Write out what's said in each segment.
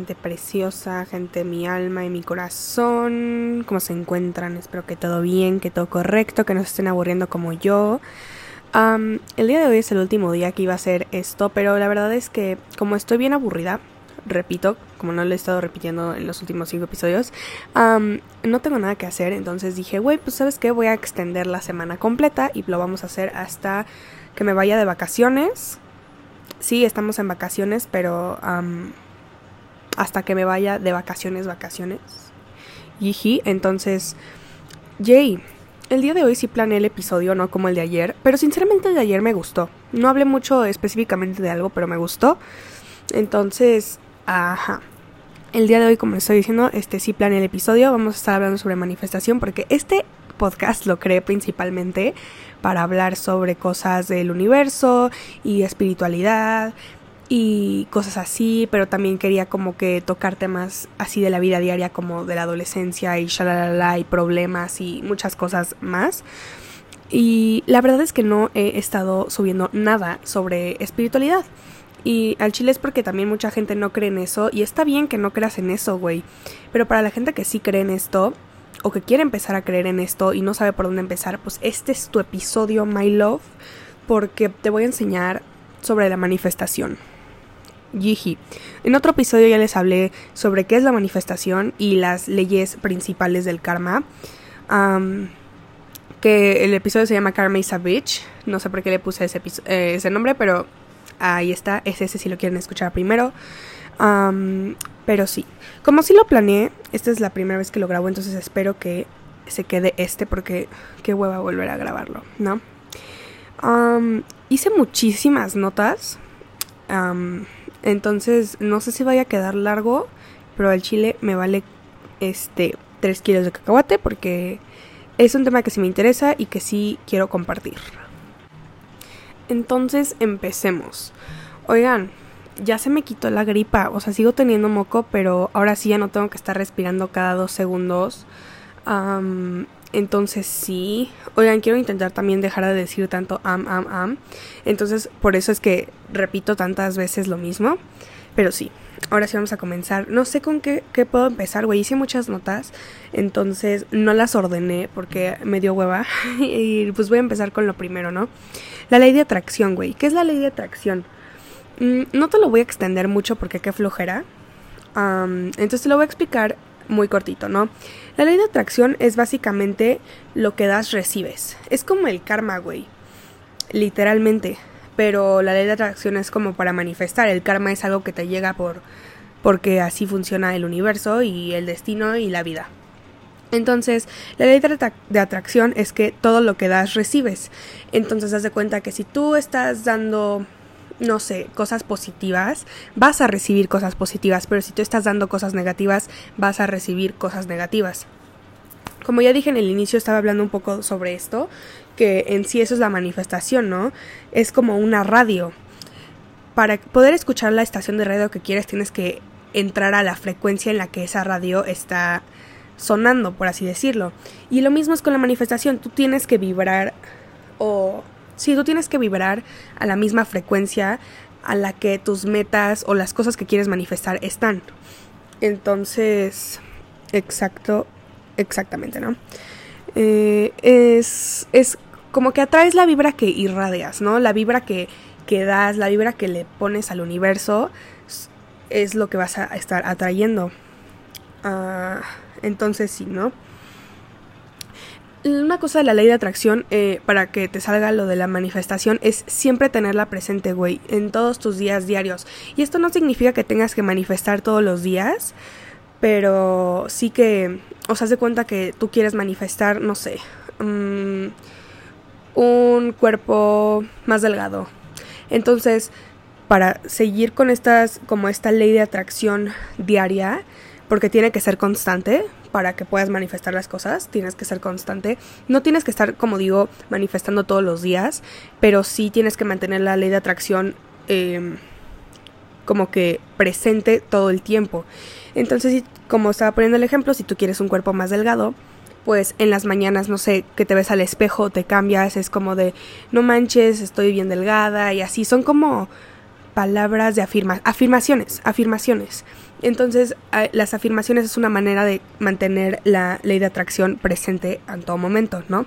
Gente preciosa, gente mi alma y mi corazón. ¿Cómo se encuentran? Espero que todo bien, que todo correcto, que no se estén aburriendo como yo. el día de hoy es el último día que iba a hacer esto, pero la verdad es que como estoy bien aburrida, repito, como no lo he estado repitiendo en los últimos cinco episodios, no tengo nada que hacer, entonces dije, güey, pues sabes qué, voy a extender la semana completa y lo vamos a hacer hasta que me vaya de vacaciones sí, estamos en vacaciones, pero hasta que me vaya de vacaciones, vacaciones. Yiji, entonces, Jay, el día de hoy sí planeé el episodio, no como el de ayer, pero sinceramente el de ayer me gustó. No hablé mucho específicamente de algo, pero me gustó. Entonces, ajá. El día de hoy, como estoy diciendo, este sí planeé el episodio. Vamos a estar hablando sobre manifestación porque este podcast lo creé principalmente para hablar sobre cosas del universo y espiritualidad y cosas así, pero también quería como que tocar temas así de la vida diaria como de la adolescencia y shalalala y problemas y muchas cosas más. Y la verdad es que no he estado subiendo nada sobre espiritualidad. Y al chile es porque también mucha gente no cree en eso. Y está bien que no creas en eso, güey. Pero para la gente que sí cree en esto, o que quiere empezar a creer en esto y no sabe por dónde empezar, pues este es tu episodio, My Love, porque te voy a enseñar sobre la manifestación. Yiji. En otro episodio ya les hablé sobre qué es la manifestación y las leyes principales del karma. que el episodio se llama Karma is a Bitch. No sé por qué le puse ese, eh, nombre, pero ahí está. Es ese si lo quieren escuchar primero. pero sí, como sí lo planeé, esta es la primera vez que lo grabo, entonces espero que se quede este porque qué hueva volver a grabarlo, ¿no? hice muchísimas notas, entonces no sé si vaya a quedar largo, pero al chile me vale este 3 kilos de cacahuate porque es un tema que sí me interesa y que sí quiero compartir. Entonces empecemos. Oigan, ya se me quitó la gripa, o sea, sigo teniendo moco, pero ahora sí ya no tengo que estar respirando cada dos segundos. Entonces sí, oigan, quiero intentar también dejar de decir tanto am, am, am. Entonces, por eso es que repito tantas veces lo mismo. Pero sí, ahora sí vamos a comenzar. No sé con qué, qué puedo empezar, güey. Hice muchas notas, entonces no las ordené porque me dio hueva. y pues voy a empezar con lo primero, ¿no? La ley de atracción, güey. ¿Qué es la ley de atracción? Mm, no te lo voy a extender mucho porque qué flojera. entonces te lo voy a explicar muy cortito, ¿no? La ley de atracción es básicamente lo que das, recibes. Es como el karma, güey. Literalmente. Pero la ley de atracción es como para manifestar. El karma es algo que te llega por. porque así funciona el universo y el destino y la vida. Entonces, la ley de, atracción es que todo lo que das recibes. Entonces, haz de cuenta que si tú estás dando no sé, cosas positivas, vas a recibir cosas positivas, pero si tú estás dando cosas negativas, vas a recibir cosas negativas. Como ya dije en el inicio, estaba hablando un poco sobre esto, que en sí eso es la manifestación, ¿no? Es como una radio. Para poder escuchar la estación de radio que quieres, tienes que entrar a la frecuencia en la que esa radio está sonando, por así decirlo. Y lo mismo es con la manifestación, tú tienes que vibrar o Sí, tú tienes que vibrar a la misma frecuencia a la que tus metas o las cosas que quieres manifestar están. Entonces, exacto, exactamente, ¿no? Eh, es, es como que atraes la vibra que irradias, ¿no? La vibra que, que das, la vibra que le pones al universo es lo que vas a estar atrayendo. Ah, entonces sí, ¿no? Una cosa de la ley de atracción eh, para que te salga lo de la manifestación es siempre tenerla presente, güey, en todos tus días diarios. Y esto no significa que tengas que manifestar todos los días, pero sí que os has de cuenta que tú quieres manifestar, no sé, mm, un cuerpo más delgado. Entonces, para seguir con estas, como esta ley de atracción diaria, porque tiene que ser constante, para que puedas manifestar las cosas, tienes que ser constante. No tienes que estar, como digo, manifestando todos los días, pero sí tienes que mantener la ley de atracción em, como que presente todo el tiempo. Entonces, como estaba poniendo el ejemplo, si tú quieres un cuerpo más delgado, pues en las mañanas, no sé, que te ves al espejo, te cambias, es como de, no manches, estoy bien delgada y así, son como palabras de afirma afirmaciones, afirmaciones. Entonces, las afirmaciones es una manera de mantener la ley de atracción presente en todo momento, ¿no?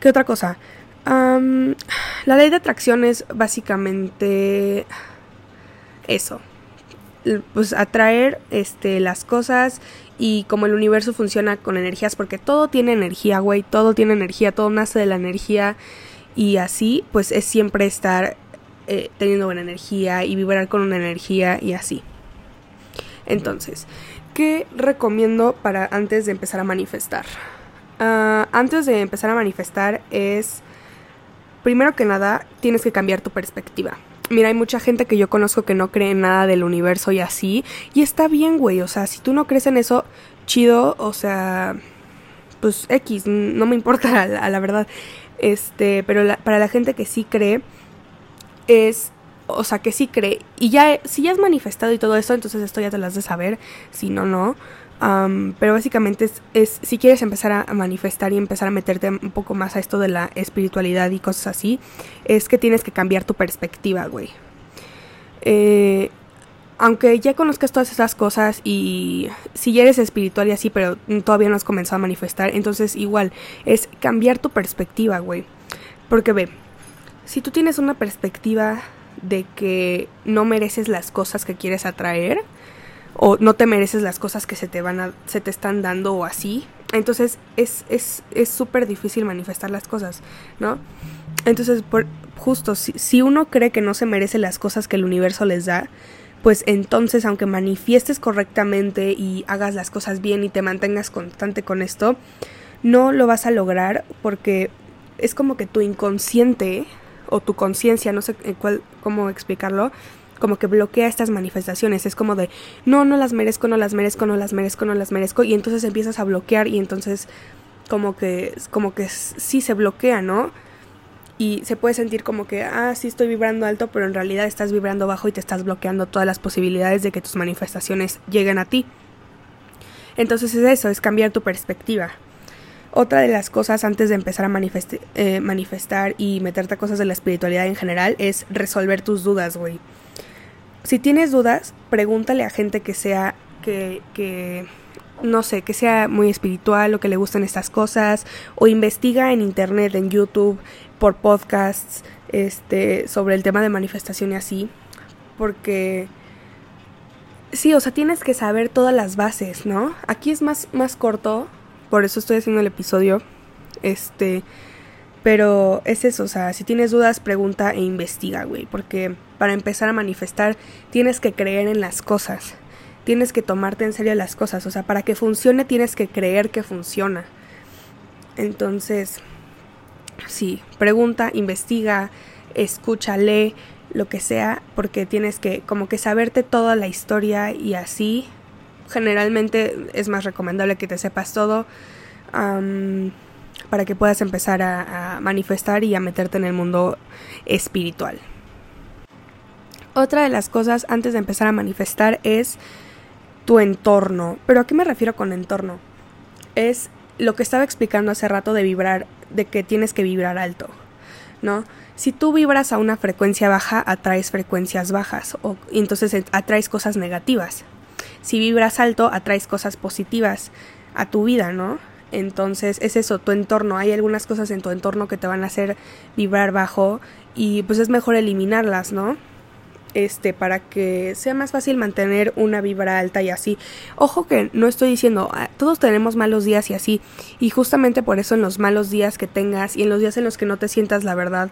¿Qué otra cosa? la ley de atracción es básicamente eso. Pues atraer este, las cosas y como el universo funciona con energías, porque todo tiene energía, güey, todo tiene energía, todo nace de la energía y así, pues es siempre estar eh, teniendo buena energía y vibrar con una energía y así. Entonces, ¿qué recomiendo para antes de empezar a manifestar? Ah, antes de empezar a manifestar es, primero que nada, tienes que cambiar tu perspectiva. Mira, hay mucha gente que yo conozco que no cree en nada del universo y así. Y está bien, güey. O sea, si tú no crees en eso, chido. O sea, pues X, no me importa a la, verdad. Este, pero para la gente que sí cree, es o sea, que sí cree, y ya, si ya has manifestado y todo eso, entonces esto ya te lo has de saber, si no, no. pero básicamente es, si quieres empezar a, manifestar y empezar a meterte un poco más a esto de la espiritualidad y cosas así, es que tienes que cambiar tu perspectiva, güey. Eh, aunque ya conozcas todas esas cosas y si eres espiritual y así, pero todavía no has comenzado a manifestar, entonces igual es cambiar tu perspectiva, güey. Porque ve, si tú tienes una perspectiva de que no mereces las cosas que quieres atraer, o no te mereces las cosas que se te van a, se te están dando o así. Entonces es es súper difícil manifestar las cosas, ¿no? Entonces, por, justo, si, si uno cree que no se merece las cosas que el universo les da, pues entonces, aunque manifiestes correctamente y hagas las cosas bien y te mantengas constante con esto, no lo vas a lograr porque es como que tu inconsciente o tu conciencia, no sé cuál, cómo explicarlo, como que bloquea estas manifestaciones. Es como de, no, no las merezco, no las merezco, no las merezco, no las merezco. Y entonces empiezas a bloquear y entonces como que, como que sí se bloquea, ¿no? Y se puede sentir como que, ah, sí estoy vibrando alto, pero en realidad estás vibrando bajo y te estás bloqueando todas las posibilidades de que tus manifestaciones lleguen a ti. Entonces es eso, es cambiar tu perspectiva. Otra de las cosas antes de empezar a eh, manifestar y meterte a cosas de la espiritualidad en general es resolver tus dudas, güey. Si tienes dudas, pregúntale a gente que sea, que, que, no sé, que sea muy espiritual o que le gusten estas cosas, o investiga en internet, en YouTube, por podcasts, este, sobre el tema de manifestación y así, porque sí, o sea, tienes que saber todas las bases, ¿no? Aquí es más, más corto, por eso estoy haciendo el episodio. Este, pero es eso, o sea, si tienes dudas, pregunta e investiga, güey, porque para empezar a manifestar tienes que creer en las cosas. Tienes que tomarte en serio las cosas, o sea, para que funcione tienes que creer que funciona. Entonces, sí, pregunta, investiga, escúchale, lo que sea, porque tienes que como que saberte toda la historia y así generalmente es más recomendable que te sepas todo para que puedas empezar a, manifestar y a meterte en el mundo espiritual. Otra de las cosas antes de empezar a manifestar es tu entorno. ¿Pero a qué me refiero con entorno? Es lo que estaba explicando hace rato de vibrar, de que tienes que vibrar alto, ¿no? Si tú vibras a una frecuencia baja, atraes frecuencias bajas, o entonces atraes cosas negativas si vibras alto, atraes cosas positivas a tu vida, ¿no? Entonces es eso, tu entorno. Hay algunas cosas en tu entorno que te van a hacer vibrar bajo y pues es mejor eliminarlas, ¿no? Este, para que sea más fácil mantener una vibra alta y así. Ojo que no estoy diciendo, ah, todos tenemos malos días y así. Y justamente por eso en los malos días que tengas y en los días en los que no te sientas la verdad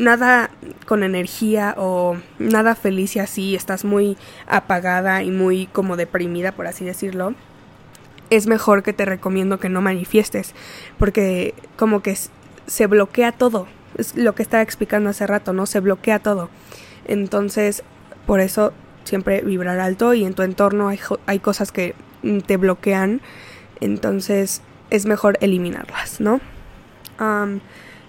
nada con energía o nada feliz y así, estás muy apagada y muy como deprimida, por así decirlo, es mejor que te recomiendo que no manifiestes, porque como que se bloquea todo, es lo que estaba explicando hace rato, ¿no? Se bloquea todo. Entonces, por eso siempre vibrar alto y en tu entorno hay, hay cosas que te bloquean, entonces es mejor eliminarlas, ¿no?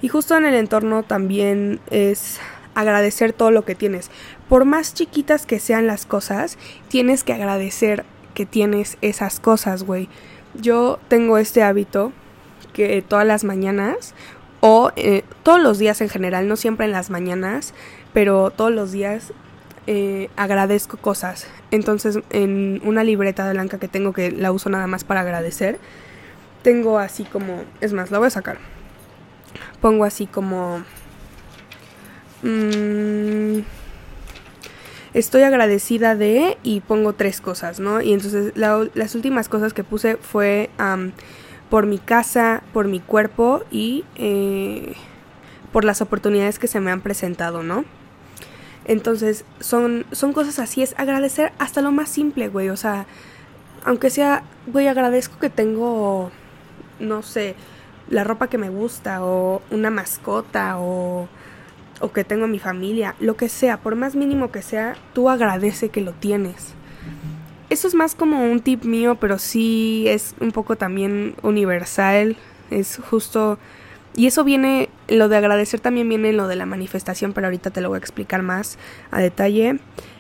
Y justo en el entorno también es agradecer todo lo que tienes. Por más chiquitas que sean las cosas, tienes que agradecer que tienes esas cosas, güey. Yo tengo este hábito que todas las mañanas o eh, todos los días en general, no siempre en las mañanas, pero todos los días eh, agradezco cosas. Entonces, en una libreta blanca que tengo que la uso nada más para agradecer, tengo así como, es más, la voy a sacar. Pongo así como... Mmm, estoy agradecida de y pongo tres cosas, ¿no? Y entonces las últimas cosas que puse fue por mi casa, por mi cuerpo y eh, por las oportunidades que se me han presentado, ¿no? Entonces son, son cosas así, es agradecer hasta lo más simple, güey, o sea, aunque sea, güey, agradezco que tengo, no sé, la ropa que me gusta o una mascota o o que tengo mi familia, lo que sea, por más mínimo que sea, tú agradece que lo tienes. Eso es más como un tip mío, pero sí es un poco también universal, es justo... Y eso viene, lo de agradecer también viene en lo de la manifestación, pero ahorita te lo voy a explicar más a detalle.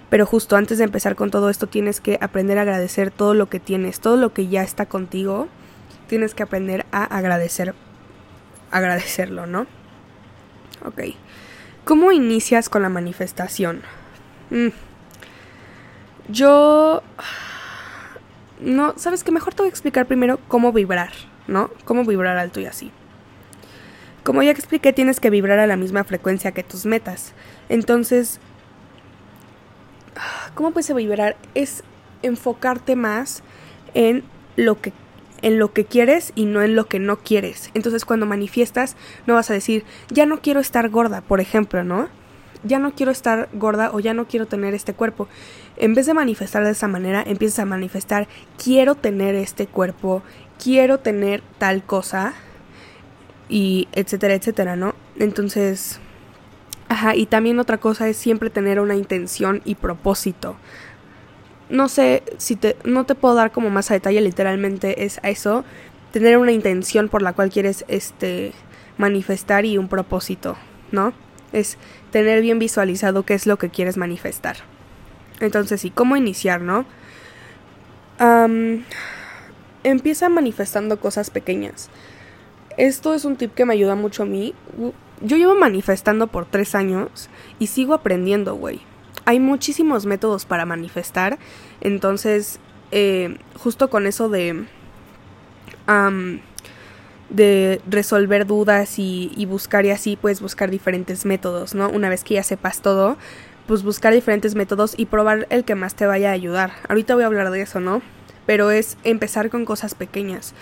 Pero justo antes de empezar con todo esto tienes que aprender a agradecer todo lo que tienes, todo lo que ya está contigo, tienes que aprender a agradecer, agradecerlo, ¿no? Ok. ¿Cómo inicias con la manifestación? Mm. Yo... No, sabes que mejor te voy a explicar primero cómo vibrar, ¿no? Cómo vibrar alto y así. Como ya expliqué, tienes que vibrar a la misma frecuencia que tus metas. Entonces, ¿cómo puedes vibrar? Es enfocarte más en lo que en lo que quieres y no en lo que no quieres. Entonces cuando manifiestas no vas a decir, ya no quiero estar gorda, por ejemplo, ¿no? Ya no quiero estar gorda o ya no quiero tener este cuerpo. En vez de manifestar de esa manera, empiezas a manifestar, quiero tener este cuerpo, quiero tener tal cosa y etcétera, etcétera, ¿no? Entonces, ajá, y también otra cosa es siempre tener una intención y propósito no sé si te, no te puedo dar como más a detalle, literalmente es eso, tener una intención por la cual quieres este manifestar y un propósito, ¿no? Es tener bien visualizado qué es lo que quieres manifestar. Entonces, ¿y cómo iniciar, no? empieza manifestando cosas pequeñas. Esto es un tip que me ayuda mucho a mí. Yo llevo manifestando por tres años y sigo aprendiendo, güey hay muchísimos métodos para manifestar. Entonces, eh, justo con eso de, de resolver dudas y, y, buscar y así, puedes buscar diferentes métodos, ¿no? Una vez que ya sepas todo, pues buscar diferentes métodos y probar el que más te vaya a ayudar. Ahorita voy a hablar de eso, ¿no? Pero es empezar con cosas pequeñas.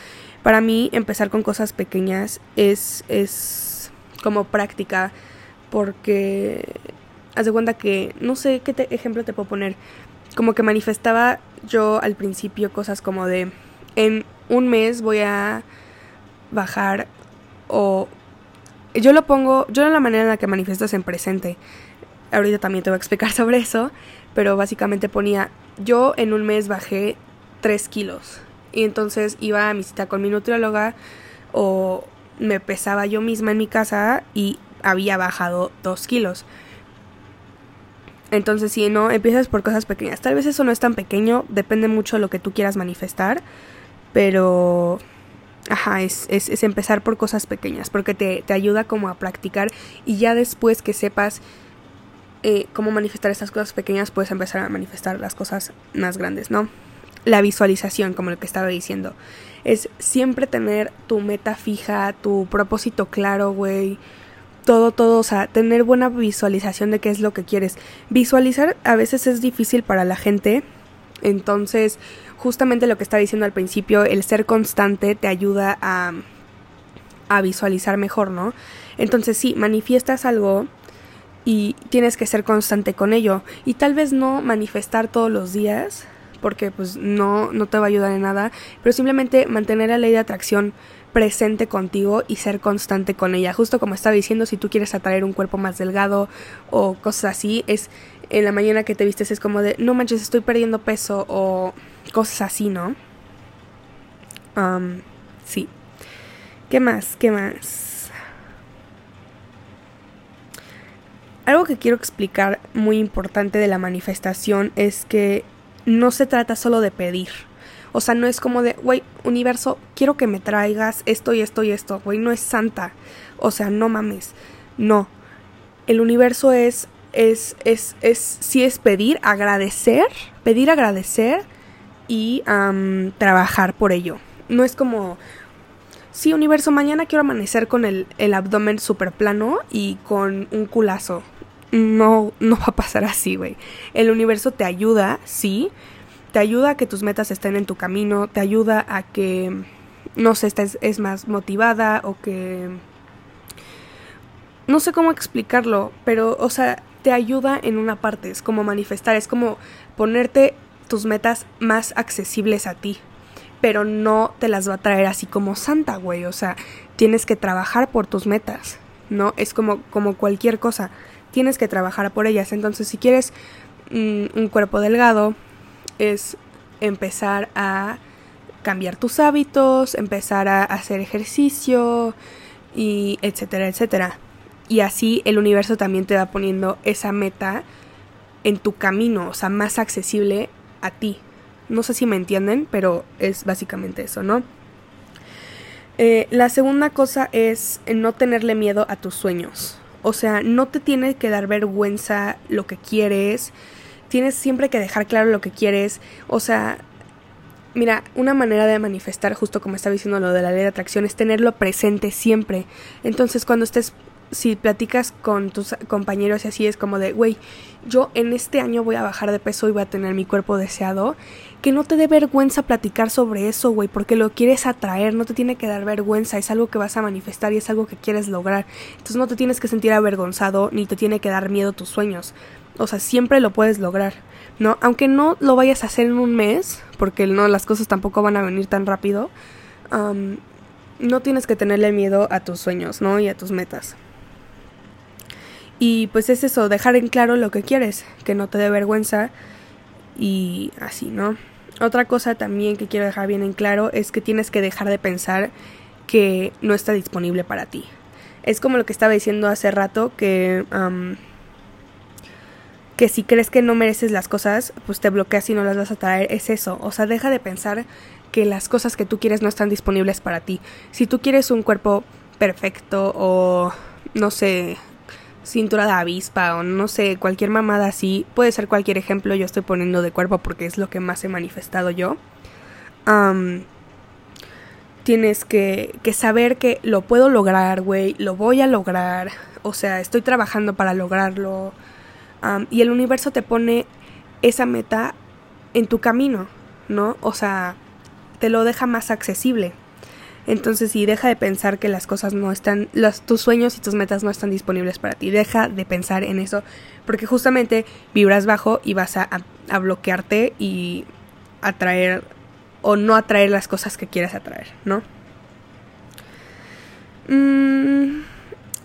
Para mí, empezar con cosas pequeñas es, es como práctica porque haz de cuenta que, no sé qué ejemplo te puedo poner, como que manifestaba yo al principio cosas como de, en un mes voy a bajar o... Yo lo pongo, yo en la manera en la que manifiesto es en presente. Ahorita también te voy a explicar sobre eso, pero básicamente ponía, yo en un mes bajé 3 kilos. Y entonces iba a mi cita con mi nutrióloga o me pesaba yo misma en mi casa y había bajado 2 kilos. Entonces, si no, empiezas por cosas pequeñas. Tal vez eso no es tan pequeño, depende mucho de lo que tú quieras manifestar, pero... Ajá, es, es, empezar por cosas pequeñas, porque te, te, ayuda como a practicar y ya después que sepas eh, cómo manifestar estas cosas pequeñas, puedes empezar a manifestar las cosas más grandes, ¿no? La visualización, como lo que estaba diciendo, es siempre tener tu meta fija, tu propósito claro, güey todo, todo, o sea, tener buena visualización de qué es lo que quieres. Visualizar a veces es difícil para la gente, entonces justamente lo que estaba diciendo al principio, el ser constante te ayuda a, a visualizar mejor, ¿no? Entonces sí, manifiestas algo y tienes que ser constante con ello y tal vez no manifestar todos los días porque pues no, no te va a ayudar en nada, pero simplemente mantener la ley de atracción presente contigo y ser constante con ella. Justo como estaba diciendo, si tú quieres atraer un cuerpo más delgado o cosas así, es en la mañana que te vistes es como de, no manches, estoy perdiendo peso o cosas así, ¿no? sí. ¿Qué más? ¿Qué más? Algo que quiero explicar muy importante de la manifestación es que no se trata solo de pedir o sea, no es como de, güey, universo, quiero que me traigas esto y esto y esto, güey, no es santa. O sea, no mames. No. El universo es es, es, es, sí es pedir, agradecer, pedir, agradecer y trabajar por ello. No es como, sí, universo, mañana quiero amanecer con el, el abdomen súper plano y con un culazo. No, no va a pasar así, güey. El universo te ayuda, sí. Te ayuda a que tus metas estén en tu camino, te ayuda a que, no sé, estés es más motivada o que... No sé cómo explicarlo, pero, o sea, te ayuda en una parte, es como manifestar, es como ponerte tus metas más accesibles a ti, pero no te las va a traer así como santa, güey, o sea, tienes que trabajar por tus metas, ¿no? Es como, como cualquier cosa, tienes que trabajar por ellas, entonces si quieres mm, un cuerpo delgado, es empezar a cambiar tus hábitos, empezar a hacer ejercicio y etcétera, etcétera. Y así el universo también te va poniendo esa meta en tu camino, o sea, más accesible a ti. No sé si me entienden, pero es básicamente eso, ¿no? Eh, la segunda cosa es no tenerle miedo a tus sueños. O sea, no te tiene que dar vergüenza lo que quieres. Tienes siempre que dejar claro lo que quieres. O sea, mira, una manera de manifestar, justo como estaba diciendo lo de la ley de atracción, es tenerlo presente siempre. Entonces, cuando estés si platicas con tus compañeros y así es como de, güey, yo en este año voy a bajar de peso y voy a tener mi cuerpo deseado, que no te dé vergüenza platicar sobre eso, güey, porque lo quieres atraer, no te tiene que dar vergüenza, es algo que vas a manifestar y es algo que quieres lograr. Entonces no te tienes que sentir avergonzado ni te tiene que dar miedo tus sueños. O sea, siempre lo puedes lograr, ¿no? Aunque no lo vayas a hacer en un mes, porque no, las cosas tampoco van a venir tan rápido, no tienes que tenerle miedo a tus sueños, ¿no? Y a tus metas. Y pues es eso, dejar en claro lo que quieres, que no te dé vergüenza y así, ¿no? Otra cosa también que quiero dejar bien en claro es que tienes que dejar de pensar que no está disponible para ti. Es como lo que estaba diciendo hace rato, que, que si crees que no mereces las cosas, pues te bloqueas y no las vas a traer. Es eso, o sea, deja de pensar que las cosas que tú quieres no están disponibles para ti. Si tú quieres un cuerpo perfecto o, no sé, cintura de avispa o no sé, cualquier mamada así. Puede ser cualquier ejemplo, yo estoy poniendo de cuerpo porque es lo que más he manifestado yo. tienes que, que, saber que lo puedo lograr, güey, lo voy a lograr. O sea, estoy trabajando para lograrlo. Y el universo te pone esa meta en tu camino, ¿no? O sea, te lo deja más accesible. Entonces, sí, deja de pensar que las cosas no están, los, tus sueños y tus metas no están disponibles para ti. Deja de pensar en eso, porque justamente vibras bajo y vas a, bloquearte y atraer o no atraer las cosas que quieras atraer, ¿no? Mm,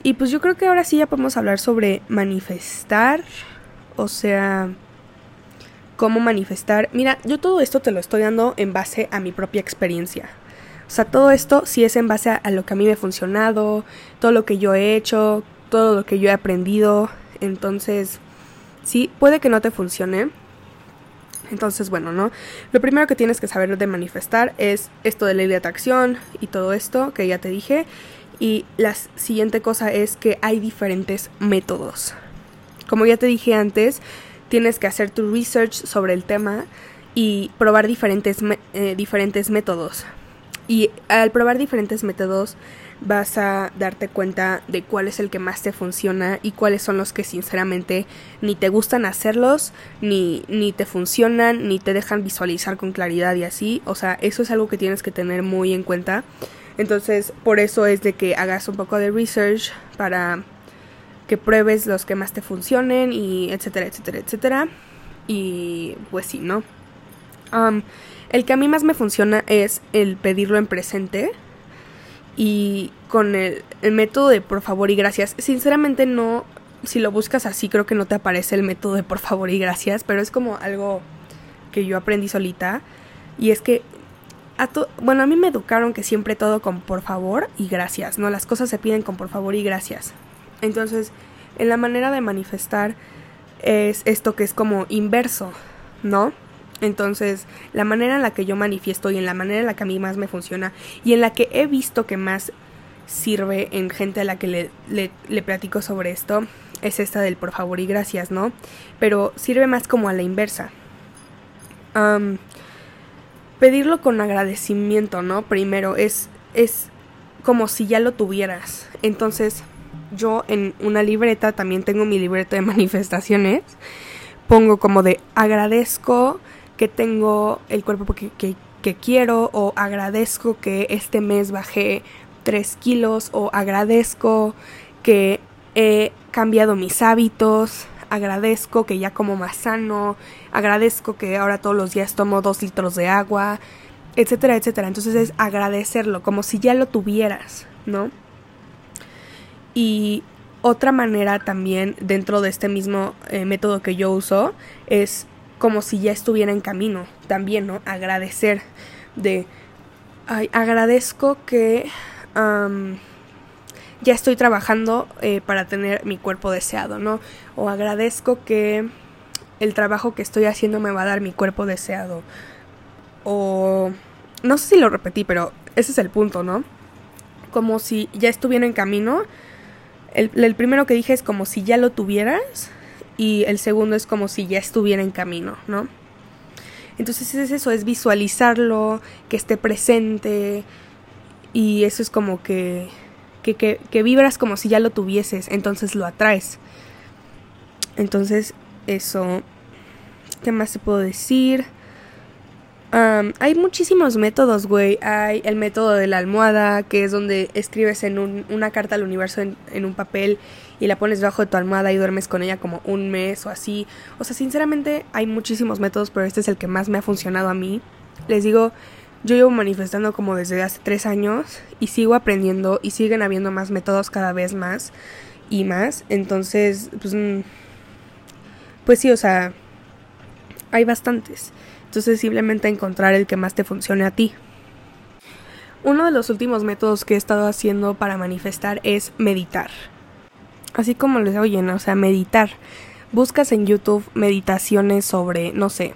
y pues yo creo que ahora sí ya podemos hablar sobre manifestar, o sea, cómo manifestar. Mira, yo todo esto te lo estoy dando en base a mi propia experiencia. O sea, todo esto sí es en base a, lo que a mí me ha funcionado, todo lo que yo he hecho, todo lo que yo he aprendido. Entonces, sí, puede que no te funcione. Entonces, bueno, ¿no? Lo primero que tienes que saber de manifestar es esto de ley de atracción y todo esto que ya te dije. Y la siguiente cosa es que hay diferentes métodos. Como ya te dije antes, tienes que hacer tu research sobre el tema y probar diferentes, eh, diferentes métodos. Y al probar diferentes métodos vas a darte cuenta de cuál es el que más te funciona y cuáles son los que sinceramente ni te gustan hacerlos, ni, ni te funcionan, ni te dejan visualizar con claridad y así. O sea, eso es algo que tienes que tener muy en cuenta. Entonces, por eso es de que hagas un poco de research para que pruebes los que más te funcionen y etcétera, etcétera, etcétera. Y pues sí, ¿no? el que a mí más me funciona es el pedirlo en presente y con el, método de por favor y gracias. Sinceramente no, si lo buscas así creo que no te aparece el método de por favor y gracias, pero es como algo que yo aprendí solita y es que a bueno, a mí me educaron que siempre todo con por favor y gracias, ¿no? Las cosas se piden con por favor y gracias. Entonces, en la manera de manifestar es esto que es como inverso, ¿no? Entonces, la manera en la que yo manifiesto y en la manera en la que a mí más me funciona y en la que he visto que más sirve en gente a la que le, le, platico sobre esto es esta del por favor y gracias, ¿no? Pero sirve más como a la inversa. Pedirlo con agradecimiento, ¿no? Primero, es, es como si ya lo tuvieras. Entonces, yo en una libreta, también tengo mi libreta de manifestaciones, pongo como de agradezco que tengo el cuerpo que, que, que quiero o agradezco que este mes bajé 3 kilos o agradezco que he cambiado mis hábitos, agradezco que ya como más sano, agradezco que ahora todos los días tomo 2 litros de agua, etcétera, etcétera. Entonces es agradecerlo, como si ya lo tuvieras, ¿no? Y otra manera también dentro de este mismo eh, método que yo uso es como si ya estuviera en camino, también, ¿no? Agradecer de, ay, agradezco que ya estoy trabajando eh, para tener mi cuerpo deseado, ¿no? O agradezco que el trabajo que estoy haciendo me va a dar mi cuerpo deseado. O no sé si lo repetí, pero ese es el punto, ¿no? Como si ya estuviera en camino. El, el primero que dije es como si ya lo tuvieras y el segundo es como si ya estuviera en camino, ¿no? Entonces es eso, es visualizarlo, que esté presente y eso es como que que, que, vibras como si ya lo tuvieses, entonces lo atraes. Entonces, eso. ¿Qué más te puedo decir? hay muchísimos métodos, güey. Hay el método de la almohada, que es donde escribes en un, una carta al universo en, en, un papel y la pones debajo de tu almohada y duermes con ella como un mes o así. O sea, sinceramente hay muchísimos métodos, pero este es el que más me ha funcionado a mí. Les digo, yo llevo manifestando como desde hace tres años y sigo aprendiendo y siguen habiendo más métodos cada vez más y más. Entonces, pues, mm, pues sí, o sea, hay bastantes. Entonces simplemente encontrar el que más te funcione a ti. Uno de los últimos métodos que he estado haciendo para manifestar es meditar. Así como les oyen, o sea, meditar. Buscas en YouTube meditaciones sobre, no sé,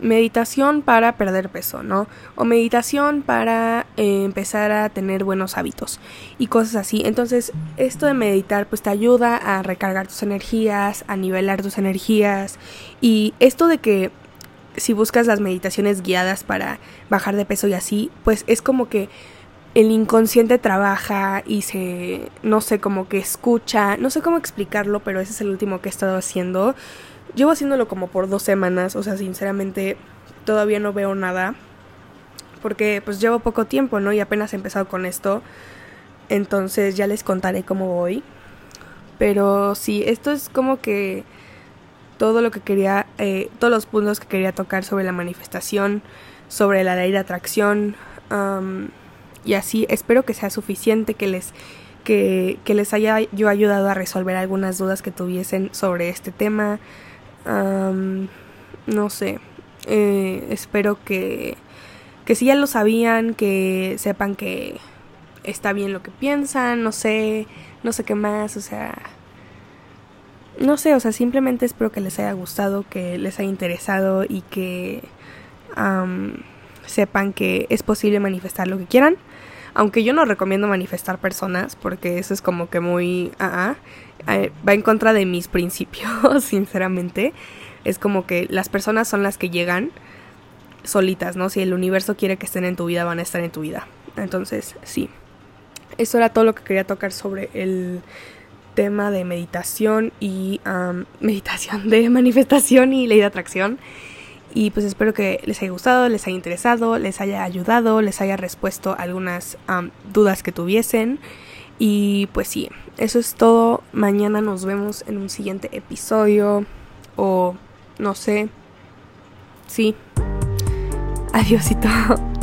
meditación para perder peso, ¿no? O meditación para eh, empezar a tener buenos hábitos y cosas así. Entonces, esto de meditar pues te ayuda a recargar tus energías, a nivelar tus energías y esto de que si buscas las meditaciones guiadas para bajar de peso y así, pues es como que el inconsciente trabaja y se, no sé, como que escucha, no sé cómo explicarlo, pero ese es el último que he estado haciendo Llevo haciéndolo como por dos semanas, o sea, sinceramente todavía no veo nada. Porque pues llevo poco tiempo, ¿no? Y apenas he empezado con esto. Entonces ya les contaré cómo voy. Pero sí, esto es como que todo lo que quería, eh, todos los puntos que quería tocar sobre la manifestación, sobre la ley de atracción. y así, espero que sea suficiente, que les, que, que les haya yo ayudado a resolver algunas dudas que tuviesen sobre este tema no sé. Eh, espero que, que si ya lo sabían, que sepan que está bien lo que piensan, no sé, no sé qué más, o sea, no sé, o sea, simplemente espero que les haya gustado, que les haya interesado y que sepan que es posible manifestar lo que quieran. Aunque yo no recomiendo manifestar personas porque eso es como que muy... Uh va en contra de mis principios, sinceramente. Es como que las personas son las que llegan solitas, ¿no? Si el universo quiere que estén en tu vida, van a estar en tu vida. Entonces, sí. Eso era todo lo que quería tocar sobre el tema de meditación y meditación de manifestación y ley de atracción. Y pues espero que les haya gustado, les haya interesado, les haya ayudado, les haya respuesto algunas dudas que tuviesen. Y pues sí, eso es todo. Mañana nos vemos en un siguiente episodio. O no sé. Sí. Adiósito.